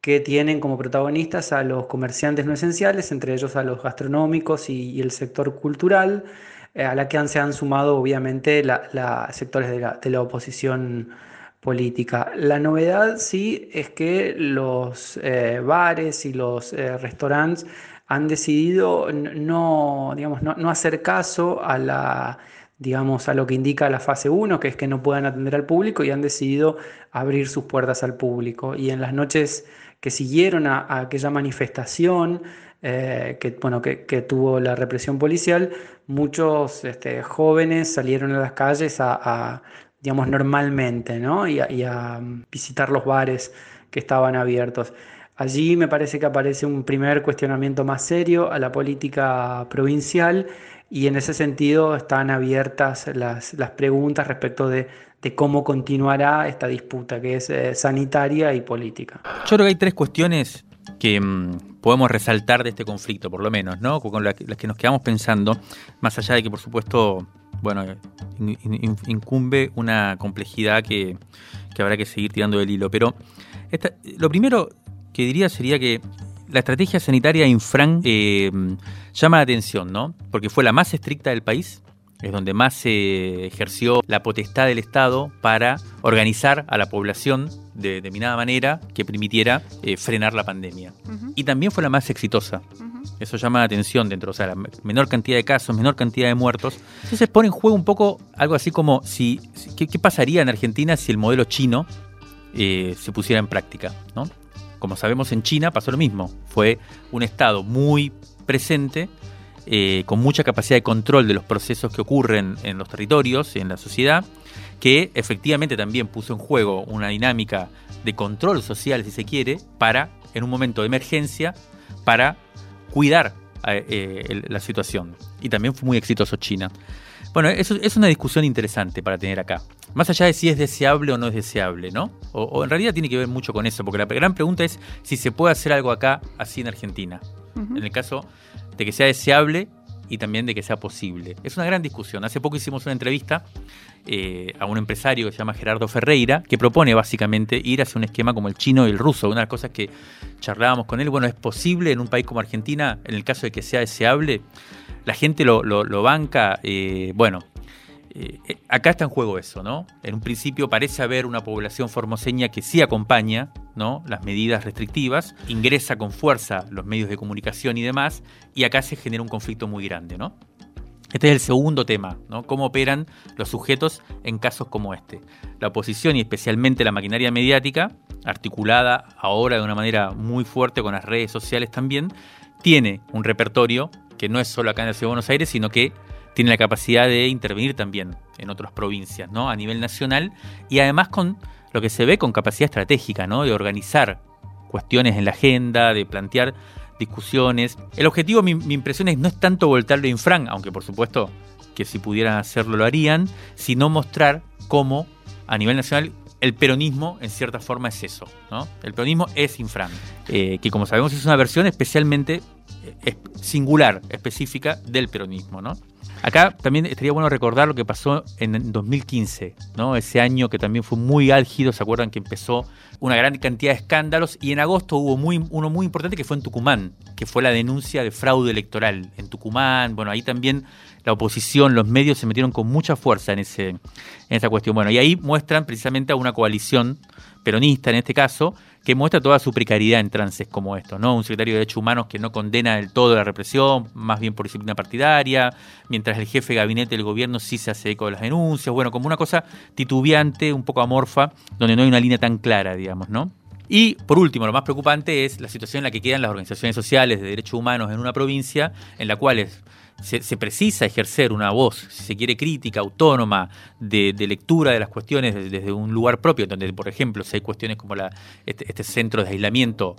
Speaker 11: que tienen como protagonistas a los comerciantes no esenciales, entre ellos a los gastronómicos y el sector cultural. Eh, a la que se han sumado obviamente los sectores de la, oposición política. La novedad sí es que los eh, bares y los eh, restaurantes han decidido no, digamos, no, hacer caso a la digamos, a lo que indica la fase 1, que es que no puedan atender al público y han decidido abrir sus puertas al público. Y en las noches que siguieron a aquella manifestación, eh, que, bueno, que, tuvo la represión policial, muchos este, jóvenes salieron a las calles a, digamos, normalmente, ¿no? Y a, visitar los bares que estaban abiertos. Allí me parece que aparece un primer cuestionamiento más serio a la política provincial y en ese sentido están abiertas las, preguntas respecto de, cómo continuará esta disputa que es eh, sanitaria y política.
Speaker 5: Yo creo que hay tres cuestiones que mm, podemos resaltar de este conflicto, por lo menos, ¿no? Con las que nos quedamos pensando, más allá de que, por supuesto, bueno, incumbe una complejidad que, habrá que seguir tirando del hilo. Pero lo primero que diría sería que la estrategia sanitaria Infran eh, llama la atención, ¿no? Porque fue la más estricta del país, es donde más se ejerció la potestad del Estado para organizar a la población de determinada manera que permitiera eh, frenar la pandemia. Y también fue la más exitosa. Eso llama la atención dentro, o sea, la menor cantidad de casos, menor cantidad de muertos. Entonces pone en juego un poco algo así como si, ¿qué, pasaría en Argentina si el modelo chino eh, se pusiera en práctica? ¿no? Como sabemos en China pasó lo mismo. Fue un Estado muy presente, eh, con mucha capacidad de control de los procesos que ocurren en los territorios y en la sociedad, que efectivamente también puso en juego una dinámica de control social, si se quiere, para, en un momento de emergencia, para cuidar eh, eh, la situación. Y también fue muy exitoso China. Bueno, eso es una discusión interesante para tener acá. Más allá de si es deseable o no es deseable, ¿no? O, en realidad tiene que ver mucho con eso, porque la gran pregunta es si se puede hacer algo acá así en Argentina. En el caso de que sea deseable y también de que sea posible. Es una gran discusión. Hace poco hicimos una entrevista eh, a un empresario que se llama Gerardo Ferreira, que propone básicamente ir hacia un esquema como el chino y el ruso. Una de las cosas que charlábamos con él, bueno, es posible en un país como Argentina, en el caso de que sea deseable, la gente lo, banca, eh, bueno, eh, acá está en juego eso, ¿no? En un principio parece haber una población formoseña que sí acompaña ¿no? las medidas restrictivas, ingresa con fuerza los medios de comunicación y demás, y acá se genera un conflicto muy grande, ¿no? Este es el segundo tema, ¿no? Cómo operan los sujetos en casos como este. La oposición y especialmente la maquinaria mediática, articulada ahora de una manera muy fuerte con las redes sociales también, tiene un repertorio que no es solo acá en la Ciudad de Buenos Aires, sino que tiene la capacidad de intervenir también en otras provincias, ¿no? A nivel nacional y además con lo que se ve con capacidad estratégica, ¿no? De organizar cuestiones en la agenda, de plantear discusiones. El objetivo, mi, impresión es no es tanto voltarlo a Infran, aunque por supuesto que si pudieran hacerlo lo harían, sino mostrar cómo a nivel nacional el peronismo en cierta forma es eso, ¿no? El peronismo es Infran, eh, que como sabemos es una versión especialmente singular, específica del peronismo, ¿no? Acá también estaría bueno recordar lo que pasó en 2015, ¿no? Ese año que también fue muy álgido, ¿se acuerdan que empezó una gran cantidad de escándalos? Y en agosto hubo uno muy importante que fue en Tucumán, que fue la denuncia de fraude electoral en Tucumán. Bueno, ahí también la oposición, los medios se metieron con mucha fuerza en, ese, en esa cuestión. Bueno, y ahí muestran precisamente a una coalición peronista en este caso, que muestra toda su precariedad en trances como estos, ¿no? Un secretario de Derechos Humanos que no condena del todo la represión, más bien por disciplina partidaria, mientras el jefe de gabinete del gobierno sí se hace eco de las denuncias, bueno, como una cosa titubeante, un poco amorfa, donde no hay una línea tan clara, digamos, ¿no? Y por último, lo más preocupante es la situación en la que quedan las organizaciones sociales de derechos humanos en una provincia en la cual se, precisa ejercer una voz, si se quiere, crítica, autónoma, de, lectura de las cuestiones desde, un lugar propio, donde, por ejemplo, si hay cuestiones como la, este, este centro de aislamiento,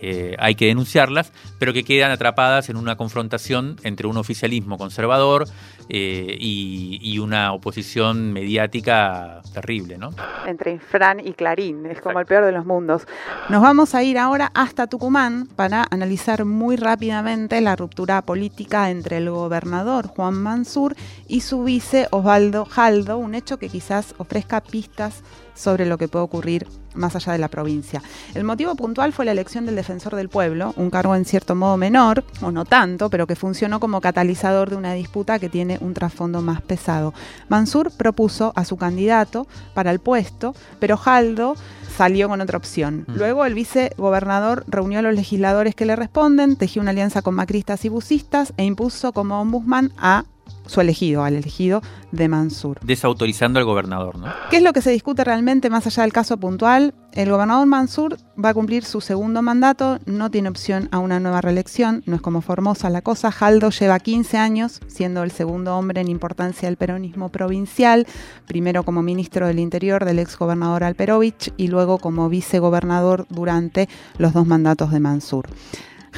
Speaker 5: eh, hay que denunciarlas, pero que quedan atrapadas en una confrontación entre un oficialismo conservador eh, y, una oposición mediática terrible, ¿no?
Speaker 2: Entre Infran y Clarín, es como el peor de los mundos. Nos vamos a ir ahora hasta Tucumán para analizar muy rápidamente la ruptura política entre el gobernador Juan Mansur y su vice Osvaldo Jaldo, un hecho que quizás ofrezca pistas sobre lo que puede ocurrir más allá de la provincia. El motivo puntual fue la elección del defensor del pueblo, un cargo en cierto modo menor, o no tanto, pero que funcionó como catalizador de una disputa que tiene un trasfondo más pesado. Mansur propuso a su candidato para el puesto, pero Jaldo salió con otra opción. Mm. Luego el vicegobernador reunió a los legisladores que le responden, tejió una alianza con macristas y bucistas e impuso como ombudsman a su elegido, al elegido de Mansur.
Speaker 5: Desautorizando al gobernador, ¿no?
Speaker 2: ¿Qué es lo que se discute realmente más allá del caso puntual? El gobernador Mansur va a cumplir su segundo mandato, no tiene opción a una nueva reelección, no es como Formosa la cosa. Jaldo lleva 15 años siendo el segundo hombre en importancia del peronismo provincial, primero como ministro del Interior del ex gobernador Alperovich y luego como vicegobernador durante los dos mandatos de Mansur.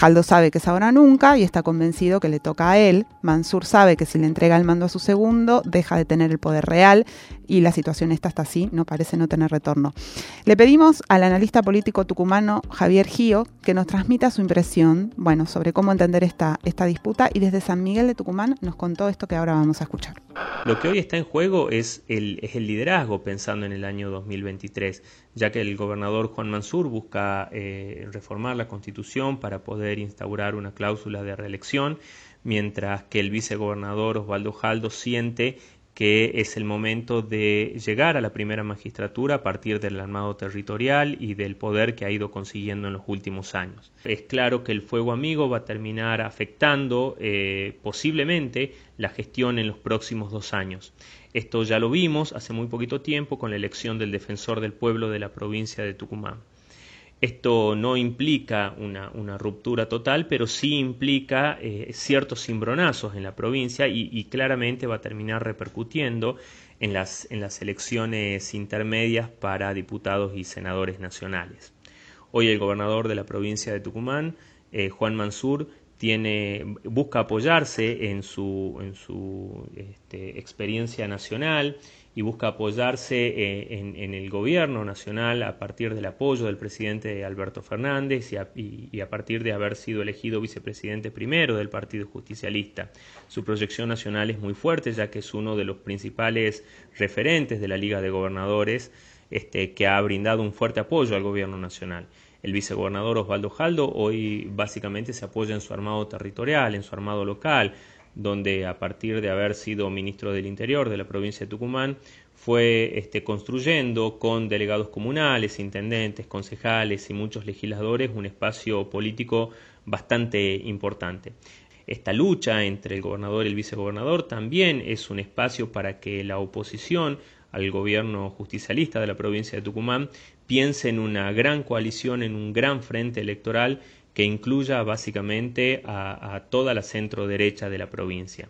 Speaker 2: Jaldo sabe que es ahora nunca y está convencido que le toca a él. Mansur sabe que si le entrega el mando a su segundo, deja de tener el poder real y la situación está hasta así, no parece no tener retorno. Le pedimos al analista político tucumano Javier Gío que nos transmita su impresión, bueno, sobre cómo entender esta, esta disputa y desde San Miguel de Tucumán nos contó esto que ahora vamos a escuchar.
Speaker 12: Lo que hoy está en juego es el, liderazgo pensando en el año 2023, ya que el gobernador Juan Mansur busca eh, reformar la constitución para poder instaurar una cláusula de reelección, mientras que el vicegobernador Osvaldo Jaldo siente que es el momento de llegar a la primera magistratura a partir del armado territorial y del poder que ha ido consiguiendo en los últimos años. Es claro que el fuego amigo va a terminar afectando eh, posiblemente la gestión en los próximos dos años. Esto ya lo vimos hace muy poquito tiempo con la elección del defensor del pueblo de la provincia de Tucumán. Esto no implica una, ruptura total, pero sí implica eh, ciertos cimbronazos en la provincia y, claramente va a terminar repercutiendo en las, elecciones intermedias para diputados y senadores nacionales. Hoy el gobernador de la provincia de Tucumán, eh, Juan Mansur, tiene, busca apoyarse en su, en su este, experiencia nacional y busca apoyarse eh, en, el gobierno nacional a partir del apoyo del presidente Alberto Fernández y a, partir de haber sido elegido vicepresidente primero del Partido Justicialista. Su proyección nacional es muy fuerte ya que es uno de los principales referentes de la Liga de Gobernadores este, que ha brindado un fuerte apoyo al gobierno nacional. El vicegobernador Osvaldo Jaldo hoy básicamente se apoya en su armado territorial, en su armado local, donde a partir de haber sido ministro del Interior de la provincia de Tucumán, fue este, construyendo con delegados comunales, intendentes, concejales y muchos legisladores un espacio político bastante importante. Esta lucha entre el gobernador y el vicegobernador también es un espacio para que la oposición al gobierno justicialista de la provincia de Tucumán piense en una gran coalición, en un gran frente electoral que incluya básicamente a, toda la centro derecha de la provincia.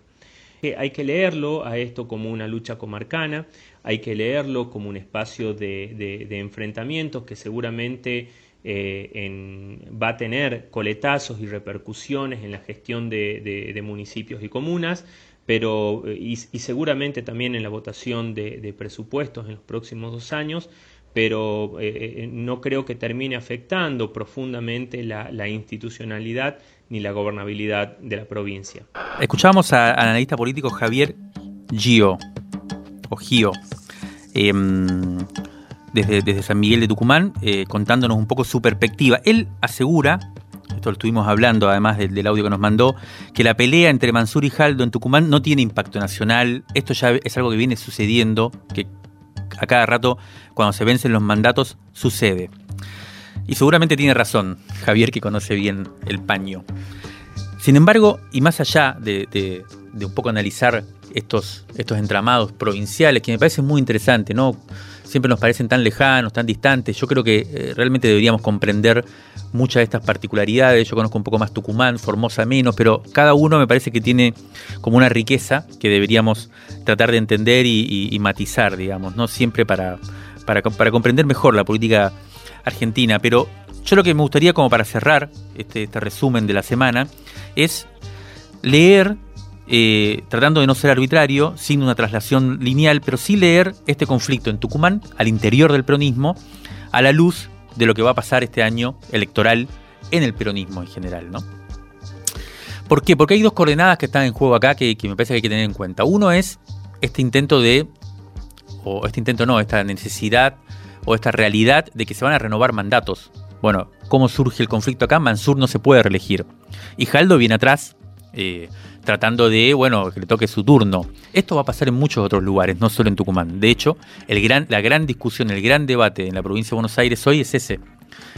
Speaker 12: Hay que leerlo a esto como una lucha comarcana, hay que leerlo como un espacio de, enfrentamientos que seguramente eh, va a tener coletazos y repercusiones en la gestión de, municipios y comunas, pero eh, y, seguramente también en la votación de, presupuestos en los próximos dos años, pero eh, eh, no creo que termine afectando profundamente la, institucionalidad ni la gobernabilidad de la provincia.
Speaker 5: Escuchamos al analista político Javier Gio, o Gio, em, desde, San Miguel de Tucumán, eh, contándonos un poco su perspectiva. Él asegura, esto lo estuvimos hablando además del, del, audio que nos mandó, que la pelea entre Mansur y Jaldo en Tucumán no tiene impacto nacional. Esto ya es algo que viene sucediendo, que a cada rato, cuando se vencen los mandatos, sucede. Y seguramente tiene razón Javier, que conoce bien el paño. Sin embargo, y más allá de, un poco analizar estos, estos entramados provinciales, que me parece muy interesante, ¿no? Siempre nos parecen tan lejanos, tan distantes. Yo creo que eh, realmente deberíamos comprender muchas de estas particularidades. Yo conozco un poco más Tucumán, Formosa menos, pero cada uno me parece que tiene como una riqueza que deberíamos tratar de entender y, matizar, digamos, ¿no? Siempre para, para, comprender mejor la política argentina. Pero yo lo que me gustaría como para cerrar este, este resumen de la semana es leer eh, tratando de no ser arbitrario, sin una traslación lineal, pero sí leer este conflicto en Tucumán, al interior del peronismo, a la luz de lo que va a pasar este año electoral en el peronismo en general, ¿no? ¿Por qué? Porque hay dos coordenadas que están en juego acá que, me parece que hay que tener en cuenta. Uno es este intento de, o este intento no, esta necesidad o esta realidad de que se van a renovar mandatos. Bueno, ¿cómo surge el conflicto acá? Mansur no se puede reelegir. Y Jaldo viene atrás, eh, tratando de, bueno, que le toque su turno. Esto va a pasar en muchos otros lugares, no solo en Tucumán. De hecho, la gran discusión, el gran debate en la provincia de Buenos Aires hoy es ese.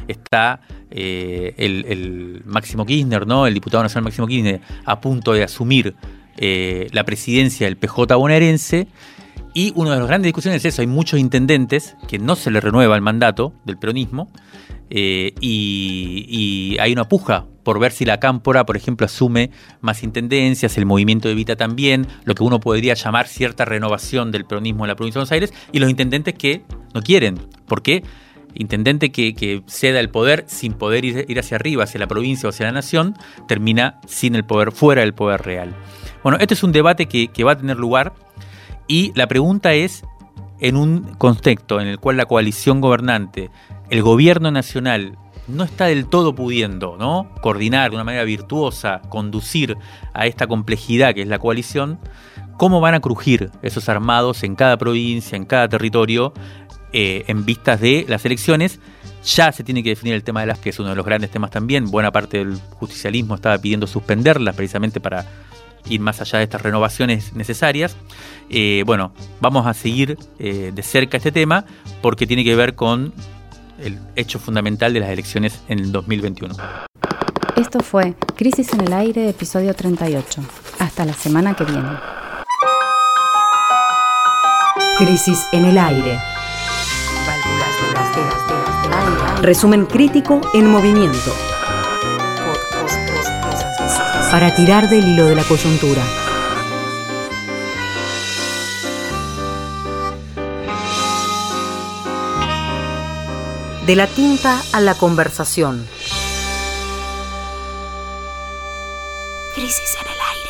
Speaker 5: Está eh, el, Máximo Kirchner, ¿no? El diputado nacional Máximo Kirchner a punto de asumir eh, la presidencia del PJ bonaerense. Y una de las grandes discusiones es eso, hay muchos intendentes que no se les renueva el mandato del peronismo eh, y, hay una puja por ver si la Cámpora, por ejemplo, asume más intendencias, el movimiento de Vita también, lo que uno podría llamar cierta renovación del peronismo en la provincia de Buenos Aires, y los intendentes que no quieren. ¿Por qué? Intendente que, ceda el poder sin poder ir, hacia arriba, hacia la provincia o hacia la nación, termina sin el poder, fuera del poder real. Bueno, este es un debate que, que va a tener lugar y la pregunta es, en un contexto en el cual la coalición gobernante el gobierno nacional no está del todo pudiendo ¿no? coordinar de una manera virtuosa, conducir a esta complejidad que es la coalición, ¿cómo van a crujir esos armados en cada provincia, en cada territorio, eh, en vistas de las elecciones? Ya se tiene que definir el tema de las que es uno de los grandes temas también. Buena parte del justicialismo estaba pidiendo suspenderlas precisamente para ir más allá de estas renovaciones necesarias. Eh, bueno, vamos a seguir eh, de cerca este tema porque tiene que ver con el hecho fundamental de las elecciones en el 2021.
Speaker 1: Esto fue Crisis en el Aire, episodio 38. Hasta la semana que viene.
Speaker 7: Crisis en el Aire. Resumen crítico en movimiento. Para tirar del hilo de la coyuntura. De la tinta a la conversación.
Speaker 13: Crisis en el aire.